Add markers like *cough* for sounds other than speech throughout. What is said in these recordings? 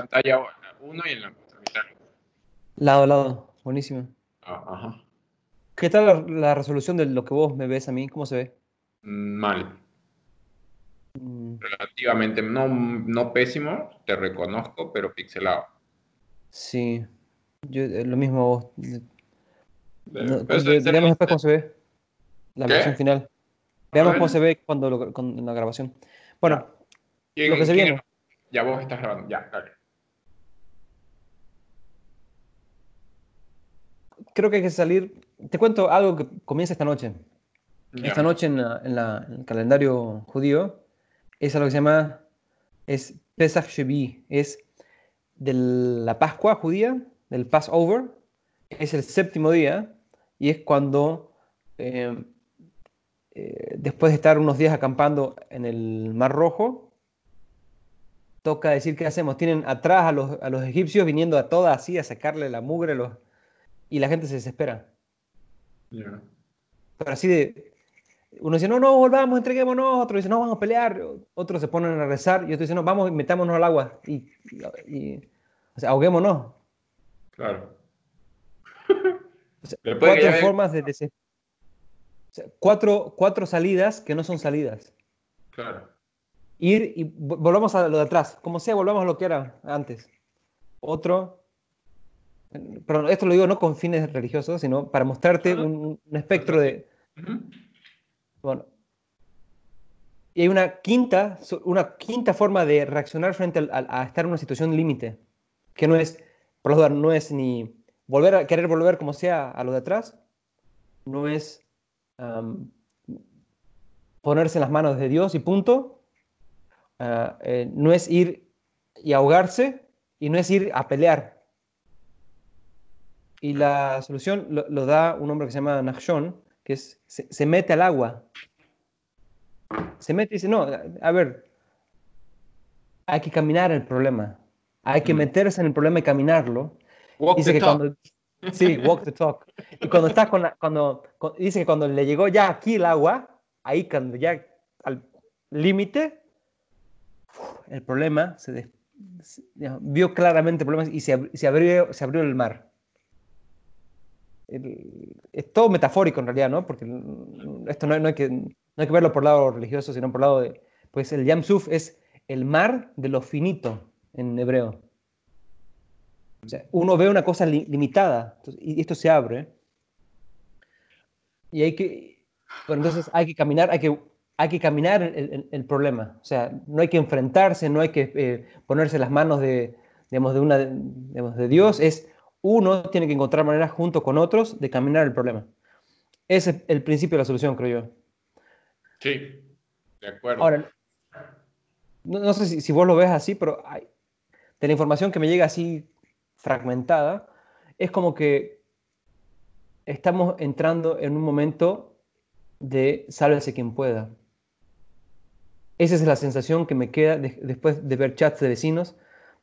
pantalla 1 y en la mitad. Lado a lado, buenísimo. Ah, ajá. ¿Qué tal la, la resolución de lo que vos me ves a mí? ¿Cómo se ve? Mal. Mm, Relativamente, no, no pésimo, te reconozco, pero pixelado. sí, yo, eh, lo mismo vos. No, pues, veamos después cómo se ve la ¿Qué? versión final. Veamos cómo se ve cuando lo- con la grabación. Bueno, ¿Quién- lo que se viene. Ya vos estás grabando, ya, dale. Creo que hay que salir. Te cuento algo que comienza esta noche. Esta noche en, la- en la- en el calendario judío es algo que se llama es Pesach Shevi, es de la Pascua judía, del Passover, es el séptimo día y es cuando eh, eh, después de estar unos días acampando en el Mar Rojo, toca decir qué hacemos. Tienen atrás a los, a los egipcios viniendo a todas así a sacarle la mugre a los, y la gente se desespera. Ya. Pero así de. Uno dice, no, no, volvamos, entreguémonos. Otro dice, no, vamos a pelear. Otros se ponen a rezar. Y otro dice, no, vamos, metámonos al agua. Y, y- o sea, ahoguémonos. Claro. O sea, cuatro formas de des- o sea, cuatro, cuatro salidas que no son salidas. Claro. Ir y vo- volvamos a lo de atrás. Como sea, volvamos a lo que era antes. Otro. Pero esto lo digo no con fines religiosos, sino para mostrarte un, un espectro de. Bueno. Y hay una quinta, una quinta forma de reaccionar frente al- al- a, estar en una situación límite, que no es, por dudas, no es ni volver a querer volver como sea a lo de atrás, no es am, ponerse en las manos de Dios y punto, ah, eh, no es ir y ahogarse y no es ir a pelear. Y la solución lo, lo da un hombre que se llama Nachshon, que es, se, se mete al agua. Se mete y dice, no, a ver, hay que caminar el problema. Hay que Mm. meterse en el problema y caminarlo. Walk Dice the que talk. cuando... Sí, walk the talk. Y cuando estás con la... Cuando, cu- dice que cuando le llegó ya aquí el agua, ahí cuando ya al límite, el problema se, des- se- digamos, vio claramente el problema y se, se abrió, se abrió el mar. Es todo metafórico en realidad, ¿no? Porque esto no, hay que, no hay que verlo por el lado religioso, sino por el lado de... Pues el Yam Suf es el mar de lo finito en hebreo. O sea, uno ve una cosa li- limitada y esto se abre. Y hay que, entonces hay que caminar, hay que, hay que caminar el, problema. O sea, no hay que enfrentarse, no hay que eh, ponerse las manos de, digamos, de, una, digamos, de Dios. Es uno tiene que encontrar maneras junto con otros de caminar el problema. Ese es el principio de la solución, creo yo. Sí, de acuerdo. Ahora, no, no sé si, si vos lo ves así, pero hay- de la información que me llega así fragmentada, es como que estamos entrando en un momento de sálvese quien pueda. Esa es la sensación que me queda de- después de ver chats de vecinos,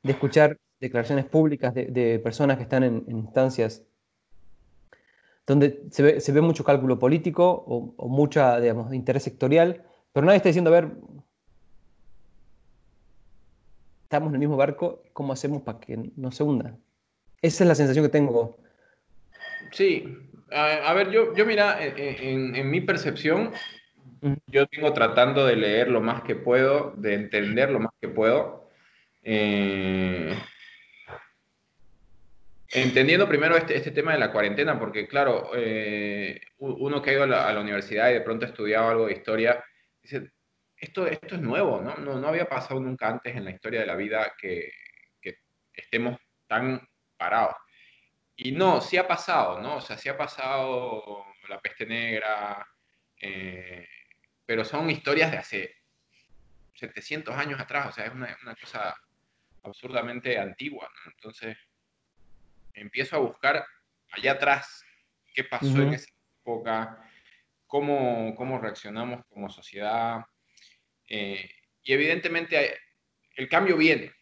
de escuchar declaraciones públicas de, de personas que están en, en instancias donde se ve, se ve mucho cálculo político o, o mucha, digamos, interés sectorial, pero nadie está diciendo, a ver, estamos en el mismo barco, ¿cómo hacemos para que no se hunda? Esa es la sensación que tengo. Sí, a, a ver, yo, yo mira, en, en- en mi percepción, yo vengo tratando de leer lo más que puedo, de entender lo más que puedo. eh, entendiendo primero este, este tema de la cuarentena, porque claro, eh, uno que ha ido a la, a la universidad y de pronto ha estudiado algo de historia, dice, esto, esto es nuevo, ¿no? No, no había pasado nunca antes en la historia de la vida que, que estemos tan parados. Y no, sí ha pasado, ¿no? O sea, sí ha pasado la peste negra, eh, pero son historias de hace 700 años atrás, o sea, es una, una cosa absurdamente antigua, ¿no? Entonces, empiezo a buscar allá atrás qué pasó en Ujú. esa época, cómo, cómo reaccionamos como sociedad, eh, y evidentemente el cambio viene,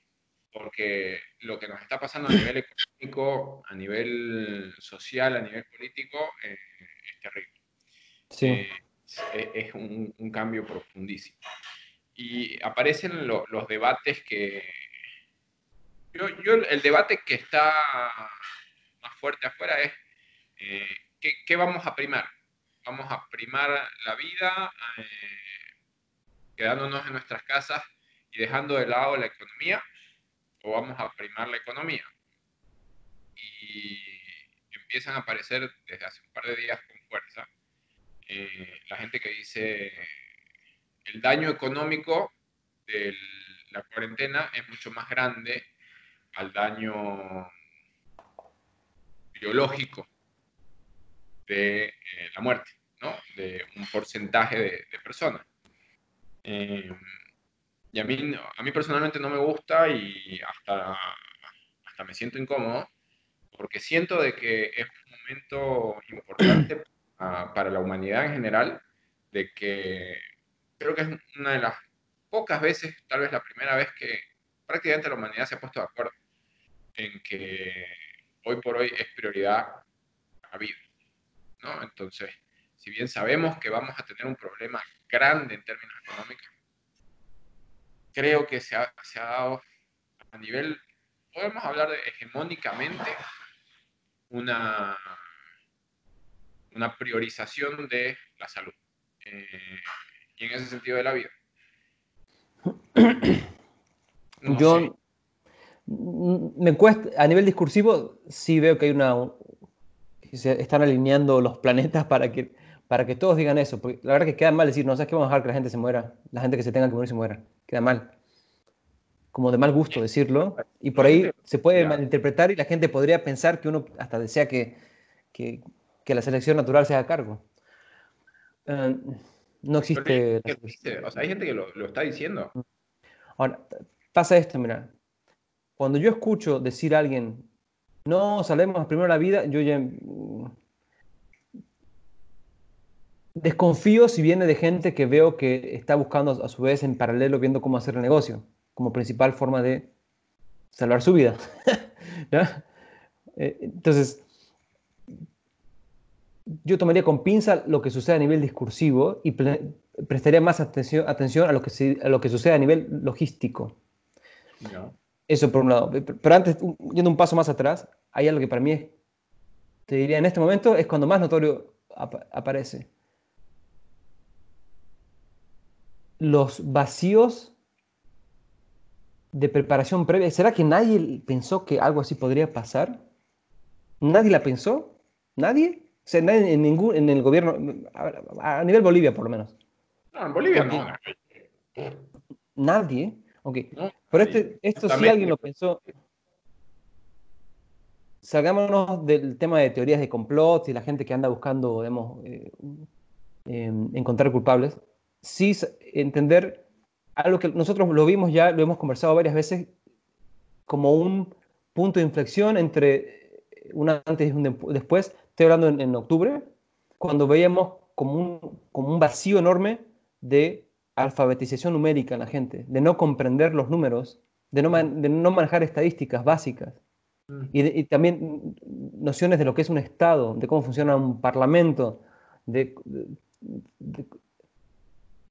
porque lo que nos está pasando a nivel económico, a nivel social, a nivel político, eh, es terrible. Sí. Eh, es, es un, un cambio profundísimo. Y aparecen lo- los debates que, Yo, yo, el debate que está más fuerte afuera es eh, ¿qué, ¿qué, vamos a primar? ¿Vamos a primar la vida eh, quedándonos en nuestras casas y dejando de lado la economía? ¿O vamos a primar la economía? Y empiezan a aparecer desde hace un par de días con fuerza eh, la gente que dice el daño económico de la cuarentena es mucho más grande al daño biológico de eh, la muerte, ¿no? de un porcentaje de, personas. Eh, y a mí, a mí personalmente no me gusta y hasta, hasta me siento incómodo porque siento de que es un momento importante *clears throat* para la humanidad en general, de que creo que es una de las pocas veces, tal vez la primera vez que prácticamente la humanidad se ha puesto de acuerdo en que hoy por hoy es prioridad la vida. ¿no? Entonces, si bien sabemos que vamos a tener un problema grande en términos económicos, creo que se ha, se ha dado a nivel, podemos hablar de hegemónicamente, una una priorización de la salud eh, y en ese sentido de la vida. *clears throat* Yo me cuesta, a nivel discursivo, sí veo que hay una. se están alineando los planetas para que, para que todos digan eso. Porque la verdad que queda mal decir, no, ¿sabes qué vamos a dejar que la gente se muera? La gente que se tenga que morir se muera. Queda mal. Como de mal gusto decirlo. Y por ahí se puede malinterpretar y la gente podría pensar que uno hasta desea que, que, que la selección natural se haga cargo. Eh, no existe... O sea, hay gente que lo, está diciendo. Ahora, pasa esto, mira. Cuando yo escucho decir a alguien, no, salemos primero la vida, yo ya... Mm, desconfío si viene de gente que veo que está buscando a su vez en paralelo viendo cómo hacer el negocio, como principal forma de salvar su vida. *laughs* Eh, entonces, yo tomaría con pinza lo que sucede a nivel discursivo y prestaría más atención, a lo que sucede a nivel logístico. Eso por un lado. Pero antes, yendo un paso más atrás, hay algo que para mí es, te diría, en este momento es cuando más notorio aparece. Los vacíos de preparación previa. ¿Será que nadie pensó que algo así podría pasar? ¿Nadie la pensó? ¿Nadie? O sea, nadie en, ningún, en el gobierno, a, nivel Bolivia por lo menos. No, en Bolivia no. Nadie. Ok. Pero este, esto sí alguien lo pensó. Salgámonos del tema de teorías de complot y la gente que anda buscando, digamos, eh, em, encontrar culpables. Sí entender algo que nosotros lo vimos ya, lo hemos conversado varias veces, como un punto de inflexión entre un antes y un después estoy hablando en, octubre, cuando veíamos como un, como un vacío enorme de alfabetización numérica en la gente, de no comprender los números, de no, de no manejar estadísticas básicas. Mm. Y, también nociones de lo que es un Estado, de cómo funciona un parlamento, de,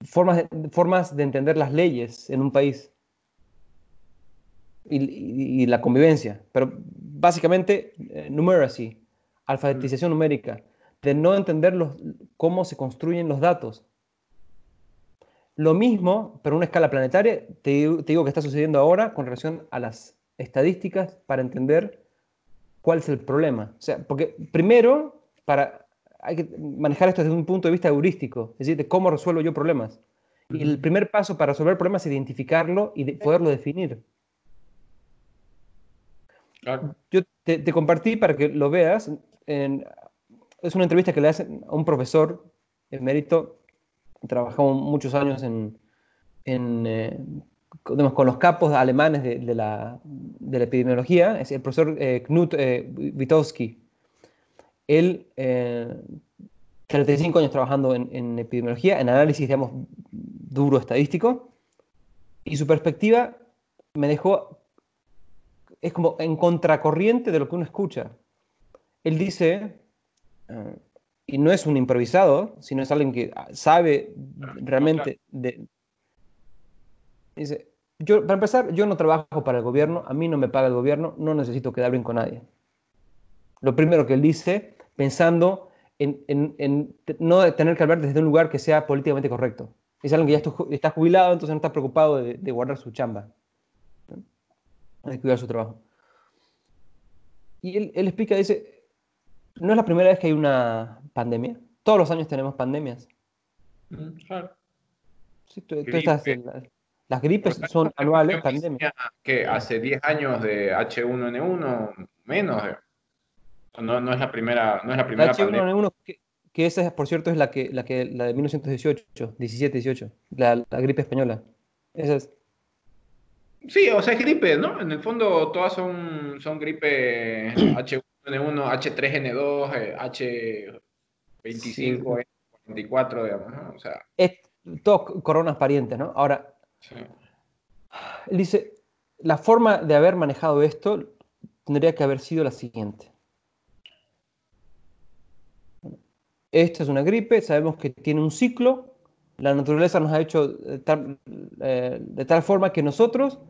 formas, de, formas de entender las leyes en un país y, la convivencia. Pero básicamente, eh, numeracy, alfabetización numérica, de no entender cómo se construyen los datos. Lo mismo, pero a una escala planetaria, te, digo que está sucediendo ahora con relación a las estadísticas para entender cuál es el problema. O sea, porque primero, para, hay que manejar esto desde un punto de vista heurístico, es decir, de cómo resuelvo yo problemas. Y el primer paso para resolver problemas es identificarlo y poderlo definir. Yo te, te, compartí para que lo veas es una entrevista que le hacen a un profesor emérito, trabajó muchos años eh, con los capos alemanes de, la, epidemiología, es el profesor eh, Knut eh, Witowski. Él, 35 años trabajando en, en, epidemiología, en análisis, digamos, duro estadístico, y su perspectiva me dejó, es como en contracorriente de lo que uno escucha. Él dice, eh, y no es un improvisado, sino es alguien que sabe realmente de... Dice, yo, para empezar, yo no trabajo para el gobierno, a mí no me paga el gobierno, no necesito quedar bien con nadie. Lo primero que él dice, pensando en, en, no tener que hablar desde un lugar que sea políticamente correcto. Es alguien que ya está jubilado, entonces no está preocupado de, de guardar su chamba, de cuidar su trabajo. Y él, él explica, dice, no es la primera vez que hay una pandemia. Todos los años tenemos pandemias. Mm, claro. Sí, tú, tú estás en la, las gripes son anuales, pandemias. Que hace 10 años de H1N1, menos. No, no, es la primera, no es la primera H1N1, que, que, esa, por cierto, es la, que, la, que, la de 1918, 17, 18, la, la gripe española. Esa es. Sí, o sea, es gripe, ¿no? En el fondo todas son, son gripe H1N1, H3N2, H25, H24, digamos, ¿no? O sea. Es, todos coronas parientes, ¿no? Ahora, él dice, la forma de haber manejado esto tendría que haber sido la siguiente. Esta es una gripe, sabemos que tiene un ciclo, la naturaleza nos ha hecho de tal, eh, forma que nosotros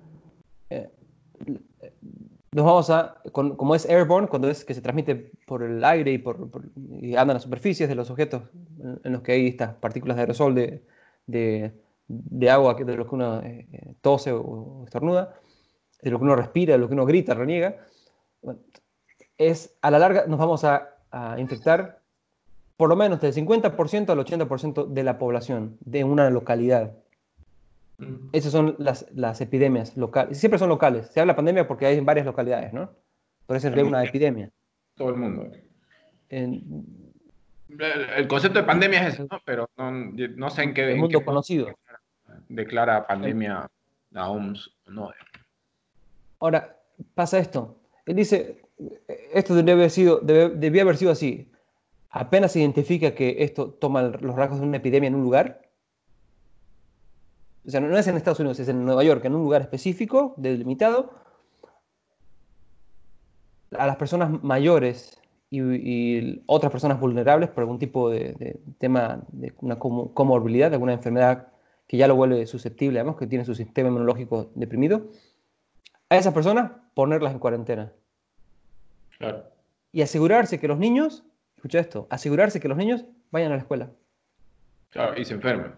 eh, nos vamos a, como es airborne, cuando es que se transmite por el aire y, por, y anda en las superficies de los objetos en, los que hay estas partículas de aerosol de, de agua de lo que uno eh, eh, tose o estornuda, de lo que uno respira, de lo que uno grita, reniega, es a la larga nos vamos a, infectar por lo menos del 50% al 80% de la población de una localidad. Mm. Esas son las, las epidemias locales. Siempre son locales. Se habla pandemia porque hay en varias localidades, ¿no? Por eso es una epidemia. Todo el mundo. el concepto de pandemia es eso, ¿no? pero no, no sé en qué... El mundo conocido declara pandemia la OMS no. Ahora, pasa esto. Él dice, esto debe haber sido, debía haber sido así. Apenas se identifica que esto toma los rasgos de una epidemia en un lugar. O sea, no es en Estados Unidos, es en Nueva York, en un lugar específico, delimitado. A las personas mayores y, otras personas vulnerables por algún tipo de, tema de una comorbilidad, de alguna enfermedad que ya lo vuelve susceptible, además, que tiene su sistema inmunológico deprimido, a esas personas ponerlas en cuarentena. Claro. Y asegurarse que los niños, escucha esto, asegurarse que los niños vayan a la escuela. Claro, y se enfermen.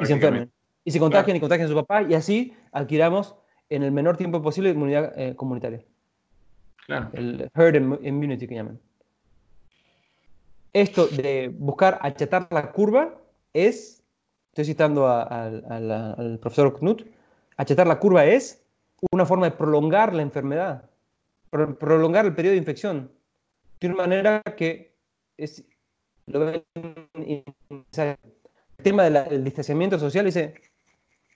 Y se enfermen. Y se contagien y contagien a su papá y así adquiramos en el menor tiempo posible inmunidad eh, comunitaria. Claro. El herd immunity que llaman. Esto de buscar achatar la curva es estoy citando al profesor Knut, achatar la curva es una forma de prolongar la enfermedad, prolongar el periodo de infección, de una manera que es, el tema del distanciamiento social dice,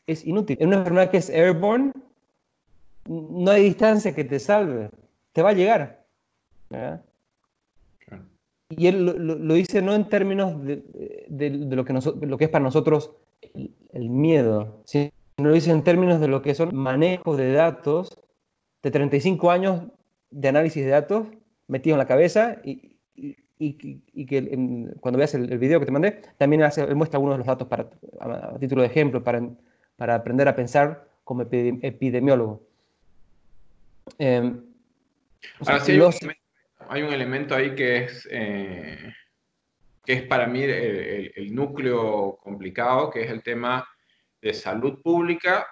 es inútil. En una enfermedad que es airborne, no hay distancia que te salve, te va a llegar. Y él lo, dice no en términos de, lo, que lo que es para nosotros el, miedo, sino lo dice en términos de lo que son manejos de datos de 35 años de análisis de datos metido en la cabeza y, que cuando veas el, video que te mandé, también hace, muestra algunos de los datos para, a, título de ejemplo, para, para, aprender a pensar como epidemiólogo. Em, hay un elemento ahí que es, eh, que es para mí el, núcleo complicado, que es el tema de salud pública,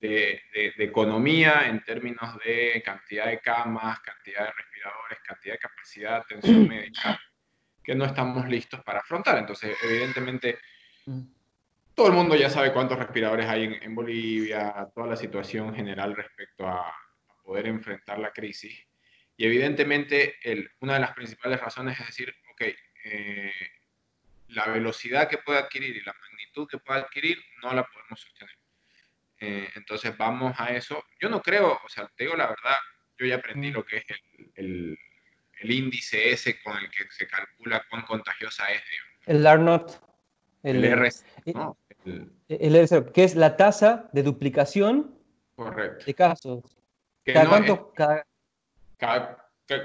de, economía en términos de cantidad de camas, cantidad de respiradores, cantidad de capacidad de atención médica, que no estamos listos para afrontar. Entonces, evidentemente, mm. Todo el mundo ya sabe cuántos respiradores hay en, Bolivia, toda la situación general respecto a poder enfrentar la crisis. Y evidentemente una de las principales razones es decir, ok, eh, la velocidad que puede adquirir y la magnitud que puede adquirir no la podemos sostener. Eh, entonces vamos a eso. Yo no creo, o sea, te digo la verdad, yo ya aprendí lo que es el, el, índice ese con el que se calcula cuán contagiosa es. El R not. El, R, ¿no? El, R0, que es la tasa de duplicación Correcto. de casos. cada, cuánto, cada,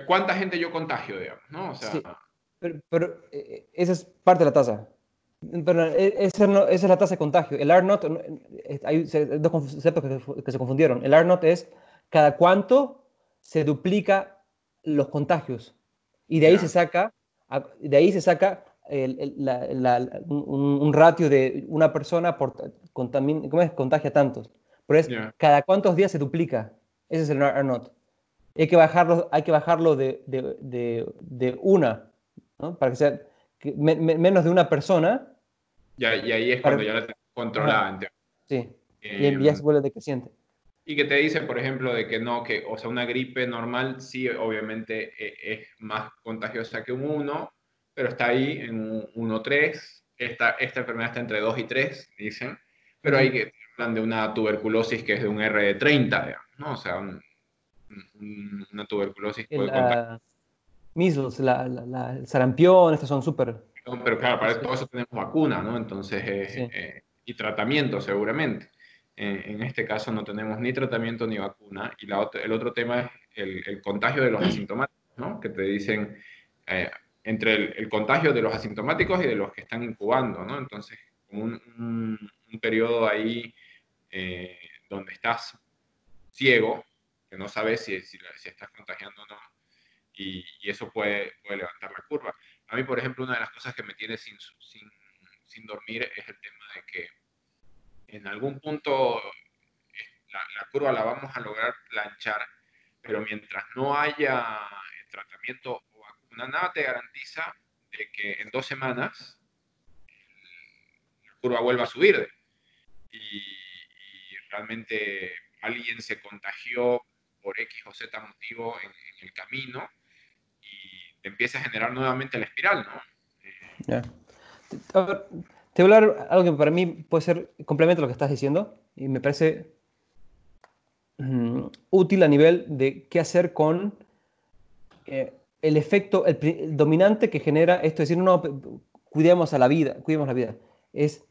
¿Cuánta gente yo contagio, digamos? ¿no? pero, eh, esa es parte de la tasa. Pero e, esa, es la tasa de contagio. El R not, hay dos conceptos que, se confundieron. El R not es cada cuánto se duplica los contagios. Y de ahí se saca, de ahí se saca un, ratio de una persona por ¿cómo es? contagia tantos. Pero es cada cuántos días se duplica. Ese es el R not. Hay que bajarlo, hay que bajarlo de, de, de, una, ¿no? para que sea menos de una persona. Ya, y ahí es cuando ya la tenés controlada. Sí, y em, ya se vuelve decreciente. Y que te dice, por ejemplo, de que no, que, o sea, una gripe normal sí, obviamente e, es más contagiosa que un 1, pero está ahí en un 1-3. Esta, esta enfermedad está entre 2 y 3, dicen. Pero hay que hablan de una tuberculosis que es de un R de 30, digamos, ¿no? O sea, una tuberculosis puede Measles, la, la, el sarampión, estos son súper... pero claro, para todo eso tenemos vacuna, ¿no? Entonces, eh, eh, y tratamiento seguramente. Eh, en este caso no tenemos ni tratamiento ni vacuna. Y la el otro tema es el, el, contagio de los *clears throat* asintomáticos, ¿no? Que te dicen entre el, el, contagio de los asintomáticos y de los que están incubando, ¿no? Entonces, como un, un, periodo ahí donde estás ciego, que no sabes si, si, si estás contagiando o no y, eso puede, puede, levantar la curva. A mí, por ejemplo, una de las cosas que me tiene sin, sin, sin dormir es el tema de que en algún punto eh, la, la, curva la vamos a lograr planchar, pero mientras no haya tratamiento nada te garantiza de que en dos semanas la curva vuelva a subir. Y, y realmente alguien se contagió por X o Z motivo en, el camino empieza a generar nuevamente la espiral, ¿no? Te voy a hablar algo que para mí puede ser complemento a lo que estás diciendo y me parece mm, útil a nivel de qué hacer con eh, el efecto el, dominante que genera esto, es decir, no, cuidemos a la vida, cuidemos la vida. Es,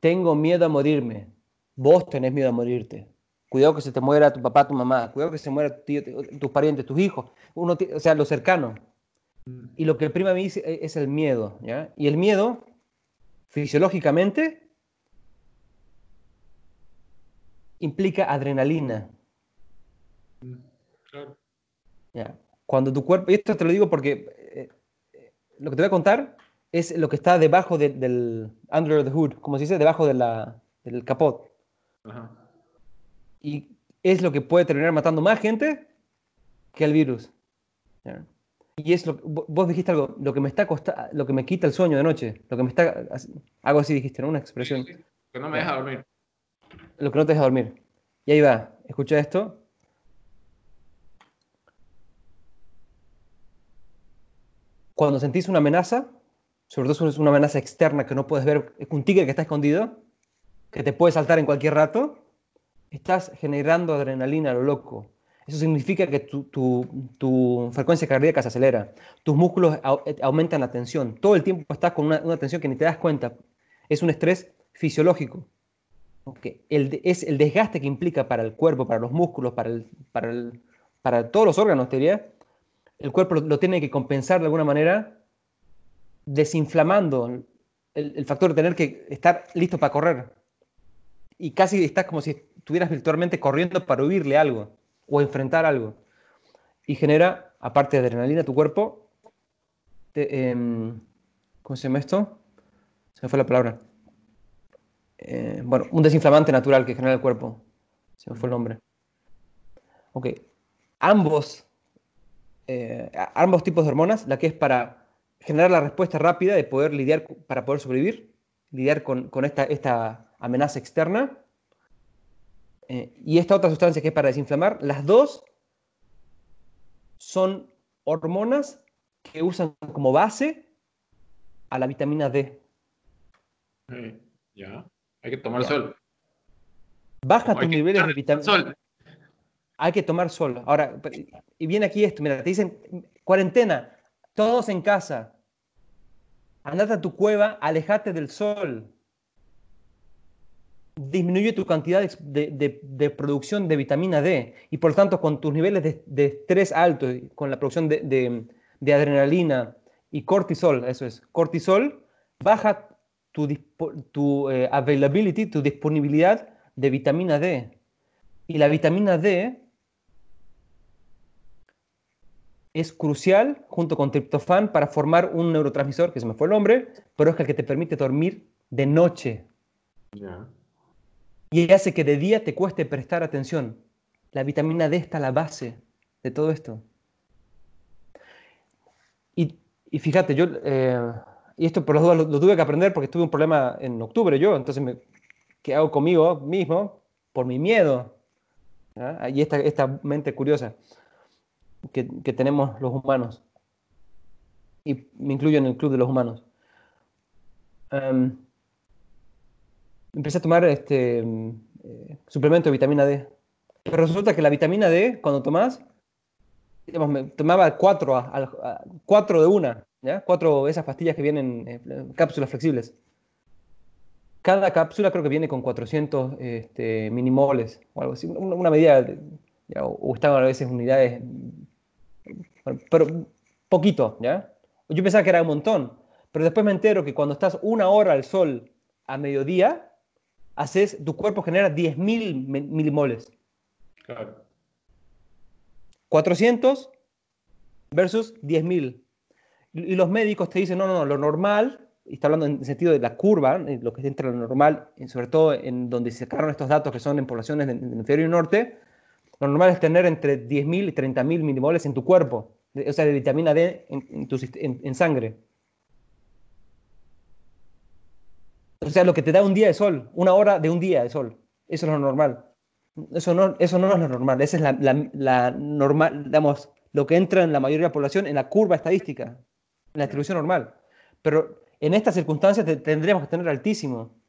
tengo miedo a morirme, vos tenés miedo a morirte. Cuidado que se te muera tu papá, tu mamá, cuidado que se muera tus parientes, tus hijos, uno, o sea, lo cercano. Y lo que prima a mí es el miedo, ¿ya? Y el miedo, fisiológicamente, implica adrenalina. Claro. ¿Ya? Cuando tu cuerpo, y esto te lo digo porque eh, lo que te voy a contar es lo que está debajo del under the hood, como se dice, debajo de la, del capot. Y es lo que puede terminar matando más gente que el virus. Y es lo vos dijiste algo, lo que me está costando, lo que me quita el sueño de noche, lo que me está, algo así dijiste, ¿no? Una expresión. que no me deja dormir. Lo que no te deja dormir. Y ahí va, escucha esto. Cuando sentís una amenaza, sobre todo si es una amenaza externa que no puedes ver, es un tigre que está escondido, que te puede saltar en cualquier rato, estás generando adrenalina a lo loco. Eso significa que tu, frecuencia cardíaca se acelera, tus músculos eh, aumentan la tensión, todo el tiempo estás con una, tensión que ni te das cuenta. Es un estrés fisiológico. es el desgaste que implica para el cuerpo, para los músculos, para, para, para todos los órganos, te diría. El cuerpo lo, tiene que compensar de alguna manera desinflamando el, factor de tener que estar listo para correr. Y casi estás como si estuvieras virtualmente corriendo para huirle algo o enfrentar algo. Y genera, aparte de adrenalina, tu cuerpo, em, ¿cómo se llama esto? Se me fue la palabra. Eh, bueno, un desinflamante natural que genera el cuerpo. Se me fue el nombre. Ok. Ambos, eh, ambos tipos de hormonas, la que es para generar la respuesta rápida de poder lidiar, para poder sobrevivir, lidiar con, esta, esta amenaza externa, eh, y esta otra sustancia que es para desinflamar, las dos son hormonas que usan como base a la vitamina D. ya, hay que tomar sol. Baja tus niveles de vitamina sol. Hay que tomar sol. Ahora, y viene aquí esto, mira, te dicen, cuarentena, todos en casa. Andate a tu cueva, alejate del sol disminuye tu cantidad de, producción de vitamina D y por lo tanto con tus niveles de, estrés alto, con la producción de, adrenalina y cortisol, eso es, cortisol, baja tu, tu eh, availability, tu disponibilidad de vitamina D. Y la vitamina D es crucial junto con triptofán para formar un neurotransmisor, que se me fue el nombre, pero es el que te permite dormir de noche. Y hace que de día te cueste prestar atención. La vitamina D está a la base de todo esto. Y, fíjate, yo, eh, y esto por los dos lo, tuve que aprender porque tuve un problema en octubre yo, entonces me, ¿qué hago conmigo mismo? Por mi miedo. Y esta, esta mente curiosa que, tenemos los humanos. Y me incluyo en el club de los humanos. Em, empecé a tomar este eh, suplemento de vitamina D. Pero resulta que la vitamina D, cuando me tomaba cuatro, a, cuatro de una, ¿ya? Cuatro de esas pastillas que vienen, eh, cápsulas flexibles. Cada cápsula creo que viene con 400 este, minimoles o algo así, una, medida, o, están a veces unidades pero poquito, ¿ya? Yo pensaba que era un montón, pero después me entero que cuando estás una hora al sol a mediodía, haces, tu cuerpo genera 10.000 milimoles. Claro. 400 versus 10.000. Y los médicos te dicen, no, no, no, lo normal, y está hablando en el sentido de la curva, lo que es entre lo normal, sobre todo en donde se sacaron estos datos que son en poblaciones del inferior y norte, lo normal es tener entre 10.000 y 30.000 milimoles en tu cuerpo, o sea, de vitamina D en, sangre. O sea, lo que te da un día de sol, una hora de un día de sol. Eso es lo normal. Eso no, eso no es lo normal. Esa es la, normal, digamos, lo que entra en la mayoría de la población en la curva estadística, en la distribución normal. Pero en estas circunstancias tendríamos que tener altísimo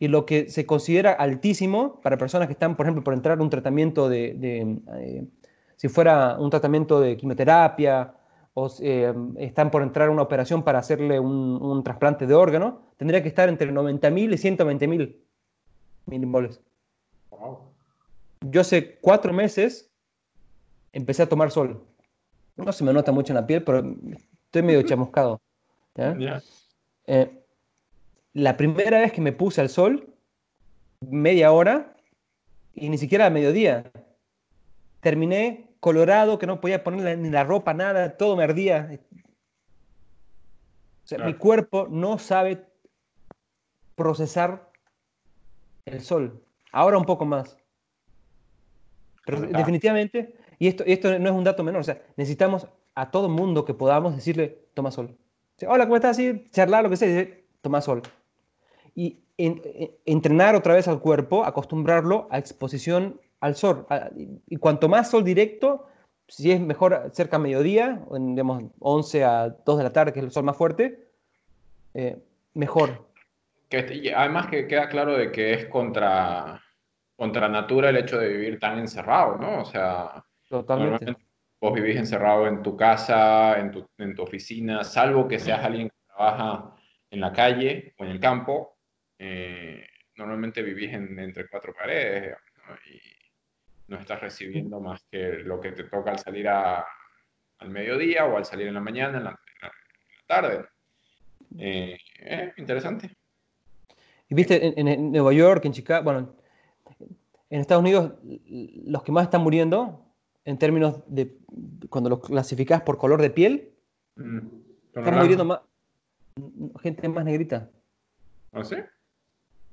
y lo que se considera altísimo para personas que están, por ejemplo, por entrar a un tratamiento de, eh, si fuera un tratamiento de quimioterapia o eh, están por entrar a una operación para hacerle un, trasplante de órgano, tendría que estar entre 90.000 y 120.000 milimoles. Yo hace cuatro meses empecé a tomar sol. No se me nota mucho en la piel, pero estoy medio chamuscado. ¿ya? Eh, la primera vez que me puse al sol, media hora, y ni siquiera a mediodía. Terminé colorado, que no podía poner ni la ropa, nada, todo me ardía. O sea, mi cuerpo no sabe procesar el sol. Ahora un poco más. Pero definitivamente, y esto, esto no es un dato menor, o sea, necesitamos a todo mundo que podamos decirle, toma sol. Hola, ¿cómo estás? Sí, charlar, lo que sea, toma sol y entrenar otra vez al cuerpo, acostumbrarlo a exposición al sol. y cuanto más sol directo, si es mejor cerca a mediodía, en, digamos 11 a 2 de la tarde, que es el sol más fuerte, eh, mejor. Que, además que queda claro de que es contra, contra natura el hecho de vivir tan encerrado, ¿no? O sea, Totalmente. vos vivís encerrado en tu casa, en tu, en tu oficina, salvo que seas alguien que trabaja en la calle o en el campo, eh, normalmente vivís entre cuatro paredes y no estás recibiendo más que lo que te toca al salir al mediodía o al salir en la mañana, en la, tarde. Eh, eh, interesante. Y viste, en, Nueva York, en Chicago, bueno, en Estados Unidos, los que más están muriendo en términos de cuando los clasificás por color de piel, mm, están muriendo más gente más negrita. ¿Ah, sí?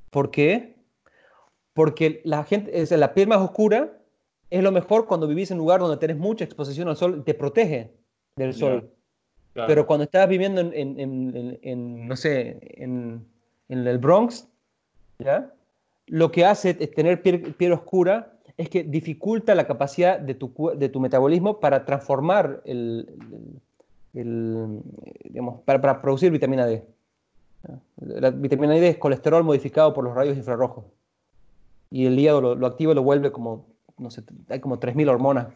¿Por qué? Porque la, gente, es la piel más oscura es lo mejor cuando vivís en un lugar donde tenés mucha exposición al sol, te protege del sol. Pero cuando estás viviendo en, no sé, en, el Bronx, ¿ya? lo que hace tener piel, oscura es que dificulta la capacidad de tu, de tu metabolismo para transformar el, digamos, para producir vitamina D. La vitamina D es colesterol modificado por los rayos infrarrojos. Y el hígado lo, activa y lo vuelve como, no sé, hay como 3.000 hormonas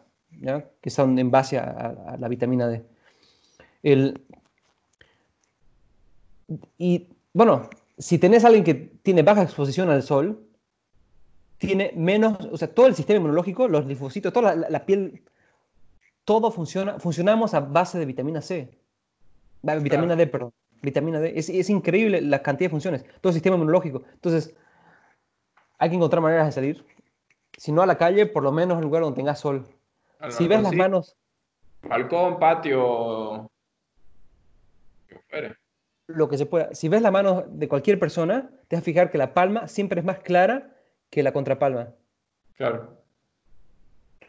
que son en base a, la vitamina D. y bueno, si tenés a alguien que tiene baja exposición al sol, tiene menos, o sea, todo el sistema inmunológico, los linfocitos, toda la, piel, todo funciona, funcionamos a base de vitamina C. Vitamina D, perdón. Vitamina D. Es, es, increíble la cantidad de funciones, todo el sistema inmunológico. Entonces, hay que encontrar maneras de salir. Si no a la calle, por lo menos en un lugar donde tenga sol. si ves las manos... Balcón, patio... Lo que se pueda. Si ves la mano de cualquier persona, te vas a fijar que la palma siempre es más clara que la contrapalma. Claro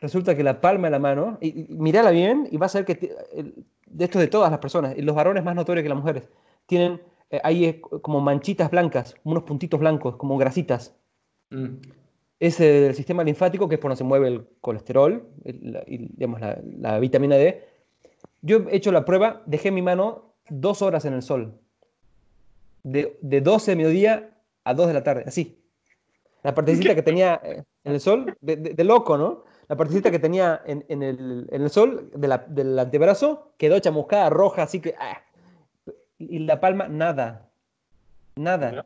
resulta que la palma de la mano, y, mírala bien y vas a ver que de esto de todas las personas, y los varones más notorios que las mujeres, tienen eh, ahí como manchitas blancas, unos puntitos blancos, como grasitas. Mm. Es el sistema linfático, que es por donde se mueve el colesterol y digamos, la, vitamina D. Yo he hecho la prueba, dejé mi mano dos horas en el sol. De, de 12 de mediodía a 2 de la tarde, así. La partecita que tenía eh, en el sol, de, loco, ¿no? la partecita que tenía en, el, sol del antebrazo quedó chamuscada, roja, así que... Ah, y la palma, nada. Nada.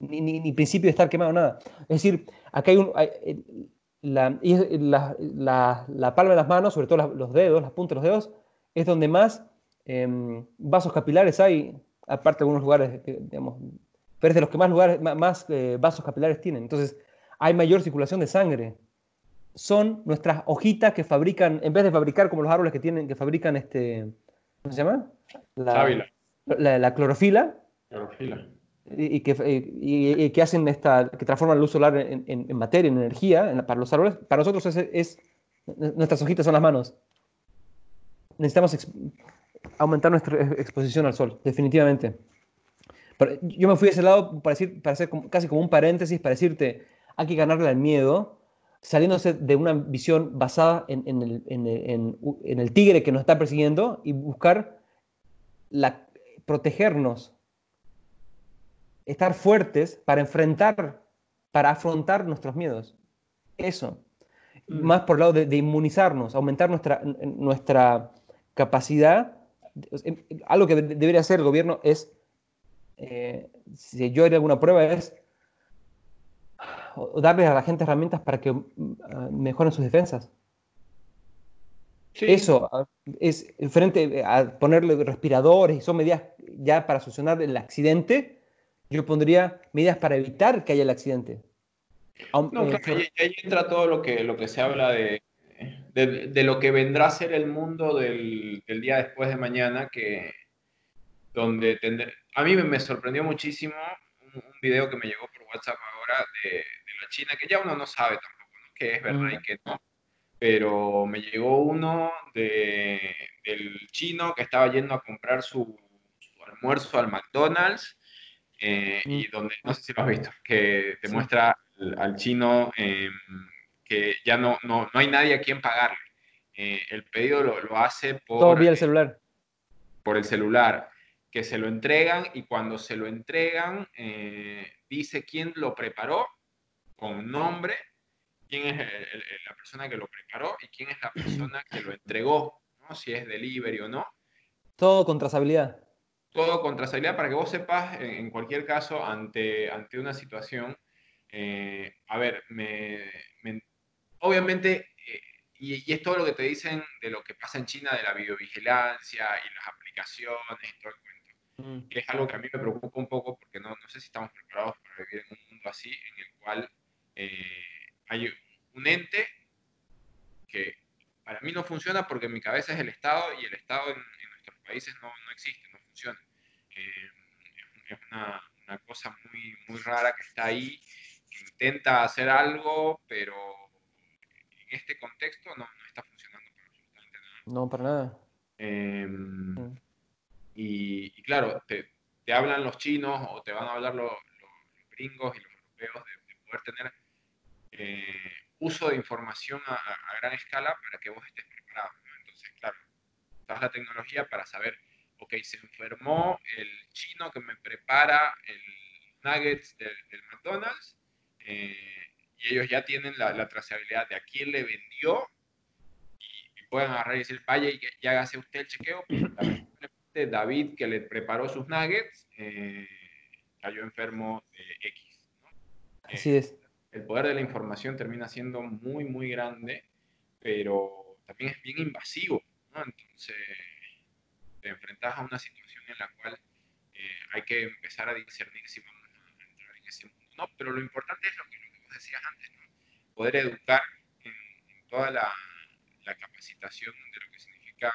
Ni, principio de estar quemado, nada. Es decir, acá hay un... la, la, palma de las manos, sobre todo los dedos, las puntas de los dedos, es donde más em, vasos capilares hay, aparte de algunos lugares, digamos, pero es de los que más lugares, más, eh, vasos capilares tienen. Entonces, hay mayor circulación de sangre son nuestras hojitas que fabrican, en vez de fabricar como los árboles que tienen, que fabrican este, ¿cómo se llama? La, la, clorofila. Clorofila. Y, que, que, hacen esta, que transforman la luz solar en, materia, en energía para los árboles. Para nosotros es, nuestras hojitas son las manos. Necesitamos aumentar nuestra exposición al sol, definitivamente. yo me fui a ese lado para, decir, para hacer casi como un paréntesis, para decirte, hay que ganarle al miedo saliéndose de una visión basada en, el, tigre que nos está persiguiendo y buscar la, protegernos, estar fuertes para enfrentar, para afrontar nuestros miedos. Eso. Mm. Más por el lado de, inmunizarnos, aumentar nuestra, nuestra capacidad. Algo que debería hacer el gobierno es, eh, si yo haría alguna prueba, es o darles a la gente herramientas para que mm, ah, mejoren sus defensas. Eso ah, es frente a ponerle respiradores y son medidas ya para solucionar el accidente. Yo pondría medidas para evitar que haya el accidente. No, eh, ahí, entra todo lo que, lo que se habla de, de, lo que vendrá a ser el mundo del, del día después de mañana, que donde a mí me sorprendió muchísimo un, un, video que me llegó por WhatsApp ahora de, la China, que ya uno no sabe tampoco ¿no? qué es verdad y qué no. Pero me llegó uno de, del chino que estaba yendo a comprar su, almuerzo al McDonald's eh, y donde, no sé si lo has visto, que te muestra al, chino em, que ya no, no, no, hay nadie a quien pagarle. Eh, el pedido lo, lo hace por... Todo vía el celular. Por el celular que se lo entregan y cuando se lo entregan eh, dice quién lo preparó con nombre, quién es la persona que lo preparó y quién es la persona que lo entregó, ¿no? si es delivery o no. Todo con trazabilidad. Todo con trazabilidad para que vos sepas, en, cualquier caso, ante, ante una situación, eh, a ver, me, obviamente, eh, y, es todo lo que te dicen de lo que pasa en China, de la videovigilancia y las aplicaciones y todo el cuento, mm. que es algo que a mí me preocupa un poco porque no, no sé si estamos preparados para vivir en un mundo así, en el cual eh, hay un ente que para mí no funciona porque en mi cabeza es el Estado y el Estado en, nuestros países no, no, existe, no funciona. Eh, es una, una, cosa muy, muy rara que está ahí, que intenta hacer algo, pero en este contexto no, no está funcionando para absolutamente nada. No, para nada. Em, mm. y, claro, te, te, hablan los chinos o te van a hablar los, los gringos y los europeos de, de poder tener eh, uso de información a, gran escala para que vos estés preparado. Entonces, claro, usas la tecnología para saber, ok, se enfermó el chino que me prepara el nuggets del, McDonald's eh, y ellos ya tienen la, trazabilidad de a quién le vendió y, pueden agarrar y decir, vaya y, y hágase usted el chequeo. *clears throat* David, que le preparó sus nuggets, eh, cayó enfermo de X. Así es el poder de la información termina siendo muy, muy grande, pero también es bien invasivo, ¿no? Entonces, te enfrentas a una situación en la cual hay que empezar a discernir si vamos a entrar en ese mundo. No, pero lo importante es lo que, vos decías antes, ¿no? poder educar en, toda la, capacitación de lo que significa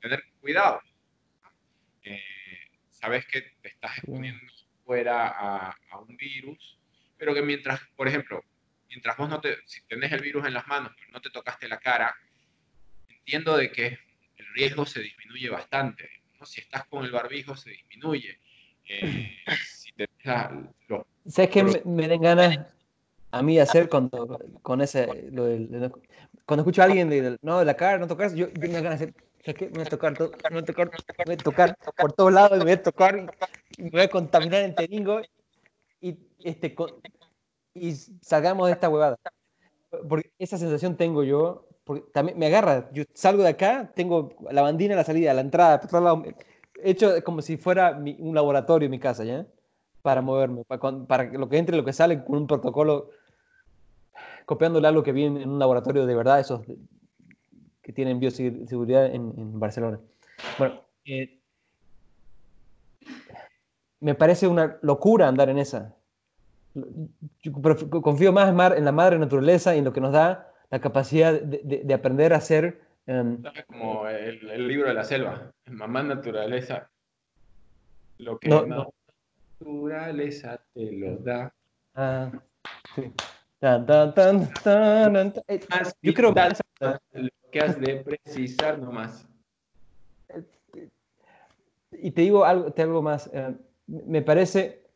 tener cuidado. Eh, sabes que te estás exponiendo fuera a, a, un virus, pero que mientras, por ejemplo, mientras vos no te, si tenés el virus en las manos, pero no te tocaste la cara, entiendo de que el riesgo se disminuye bastante. ¿no? Si estás con el barbijo, se disminuye. Eh, *laughs* si te ¿Sabes qué me, den ganas a mí de hacer cuando, con ese, cuando escucho a alguien de, no, de la cara, no tocar, yo, yo me dan ganas de hacer, ¿sabes qué? Me voy a tocar, me voy a tocar, me voy a tocar por todos lados, me voy a tocar y, me voy a contaminar el teringo y, este, y salgamos de esta huevada. Porque esa sensación tengo yo, porque también me agarra. Yo salgo de acá, tengo la bandina a la salida, la entrada, por lado, hecho como si fuera un laboratorio en mi casa, ¿ya? Para moverme, para, lo que entre y lo que sale con un protocolo, copiándole algo que vi en, un laboratorio de verdad, esos que tienen bioseguridad en, en Barcelona. Bueno, eh, me parece una locura andar en esa confío más en la madre naturaleza y en lo que nos da la capacidad de, aprender a ser... Em, como el, libro de la selva, mamá naturaleza, lo que no, no. naturaleza te lo da. Ah, sí. Tan, tan, tan, eh, Yo creo que lo que has de precisar nomás. Y te digo algo, te algo más. Eh, me parece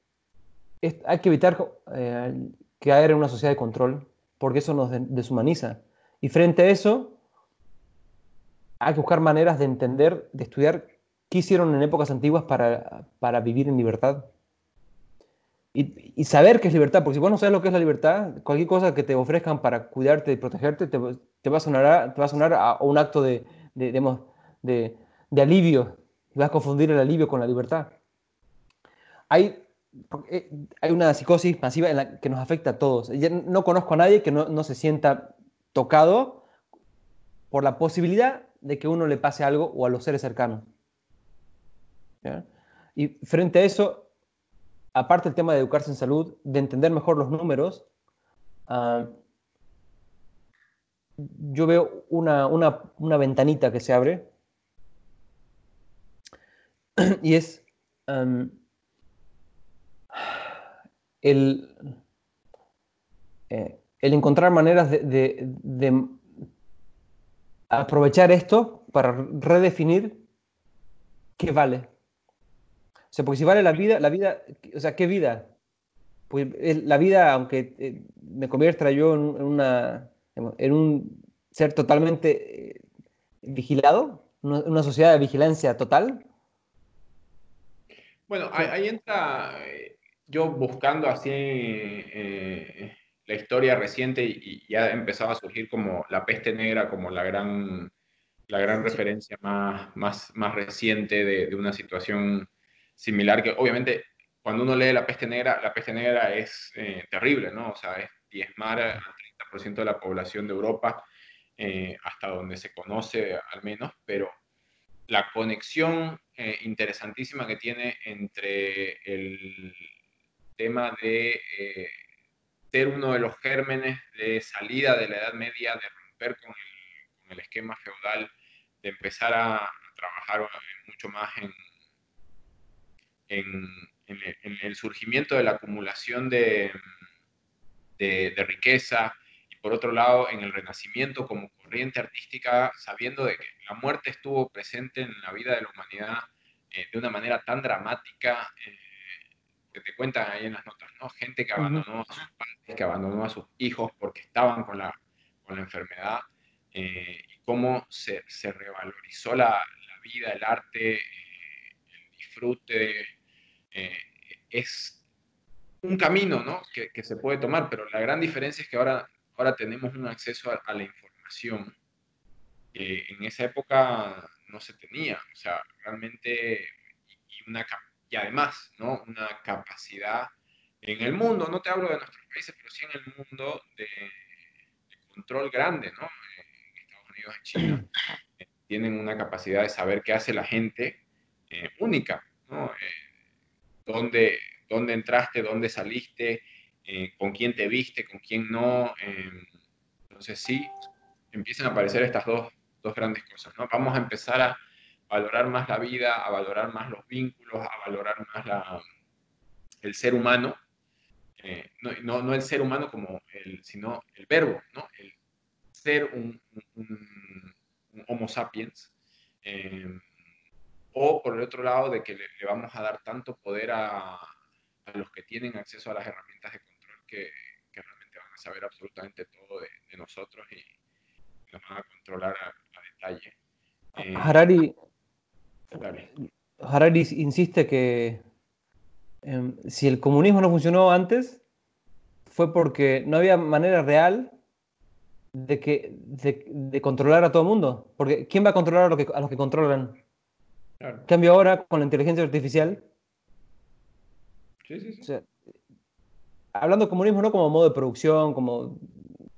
hay que evitar eh, caer en una sociedad de control, porque eso nos deshumaniza. Y frente a eso, hay que buscar maneras de entender, de estudiar qué hicieron en épocas antiguas para, para vivir en libertad. Y, y, saber qué es libertad, porque si vos no sabes lo que es la libertad, cualquier cosa que te ofrezcan para cuidarte y protegerte te, va, a sonar a, te va a sonar a un acto de, de, de, de alivio. Vas a confundir el alivio con la libertad. Hay eh, hay una psicosis masiva en la que nos afecta a todos. no conozco a nadie que no, se sienta tocado por la posibilidad de que uno le pase algo o a los seres cercanos. Y frente a eso, aparte el tema de educarse en salud, de entender mejor los números, ah, yo veo una, ventanita que se abre *clears throat* y es el, eh, el encontrar maneras de, aprovechar esto para redefinir qué vale. O sea, porque si vale la vida, la vida, o sea, ¿qué vida? Pues la vida, aunque eh, me convierta yo en, una, en un ser totalmente eh, vigilado, una, sociedad de vigilancia total. Bueno, ahí entra yo buscando así eh, la historia reciente y, ya empezaba a surgir como la peste negra, como la gran, la gran referencia más, más, más reciente de, una situación similar, que obviamente cuando uno lee la peste negra, la peste negra es eh, terrible, ¿no? O sea, es diezmar al 30% de la población de Europa, eh, hasta donde se conoce al menos, pero la conexión interesantísima que tiene entre el, tema de eh, ser uno de los gérmenes de salida de la Edad Media, de romper con el, esquema feudal, de empezar a, trabajar mucho más en, el surgimiento de la acumulación de, riqueza, y por otro lado en el renacimiento como corriente artística, sabiendo de que la muerte estuvo presente en la vida de la humanidad eh, de una manera tan dramática. Eh, que te cuentan ahí en las notas, ¿no? Gente que abandonó a sus padres, que abandonó a sus hijos porque estaban con la, con la enfermedad, eh, y cómo se, se revalorizó la, la, vida, el arte, eh, el disfrute. Eh, es un camino, ¿no? Que, que, se puede tomar, pero la gran diferencia es que ahora, ahora tenemos un acceso a, la información que en esa época no se tenía, o sea, realmente, y una capacidad y además ¿no? una capacidad en el mundo, no te hablo de nuestros países, pero sí en el mundo de, control grande, ¿no? En Estados Unidos, en China, eh, tienen una capacidad de saber qué hace la gente eh, única, ¿no? Eh, dónde, dónde entraste, dónde saliste, con quién te viste, con quién no. Em, entonces sí, empiezan a aparecer estas dos, dos grandes cosas. ¿no? Vamos a empezar a valorar más la vida, a valorar más los vínculos, a valorar más la, el ser humano. Eh, no, no, el ser humano como el, sino el verbo, ¿no? el ser un, un, Homo sapiens. Em, o por el otro lado, de que le, vamos a dar tanto poder a, a, los que tienen acceso a las herramientas de control que, que realmente van a saber absolutamente todo de, de nosotros y, nos van a controlar a, detalle. Eh, Harari, Harari insiste que em, si el comunismo no funcionó antes, fue porque no había manera real de, que, de, controlar a todo el mundo. Porque ¿quién va a controlar a, los que, a los que controlan? Cambio ahora con la inteligencia artificial. Sí, sí, sí. hablando de comunismo no como modo de producción, como,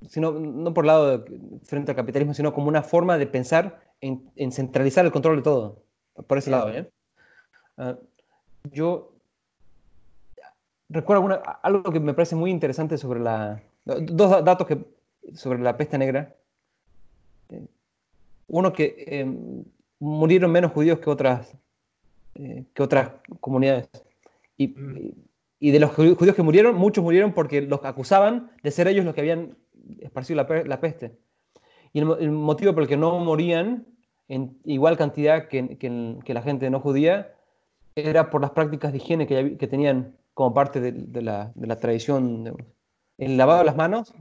sino no por lado de, frente al capitalismo, sino como una forma de pensar en, en centralizar el control de todo. Por ese lado, ¿eh? yo recuerdo algo que me parece muy interesante sobre la... Dos datos que, sobre la peste negra. Eh, uno que em, murieron menos judíos que otras, eh, que otras comunidades. Mm. Y, y, de los judíos que murieron, muchos murieron porque los acusaban de ser ellos los que habían esparcido la, la peste. Y el, motivo por el que no morían en igual cantidad que, que, la gente no judía era por las prácticas de higiene que, que tenían como parte de, de, la, de la, tradición. El lavado de las manos,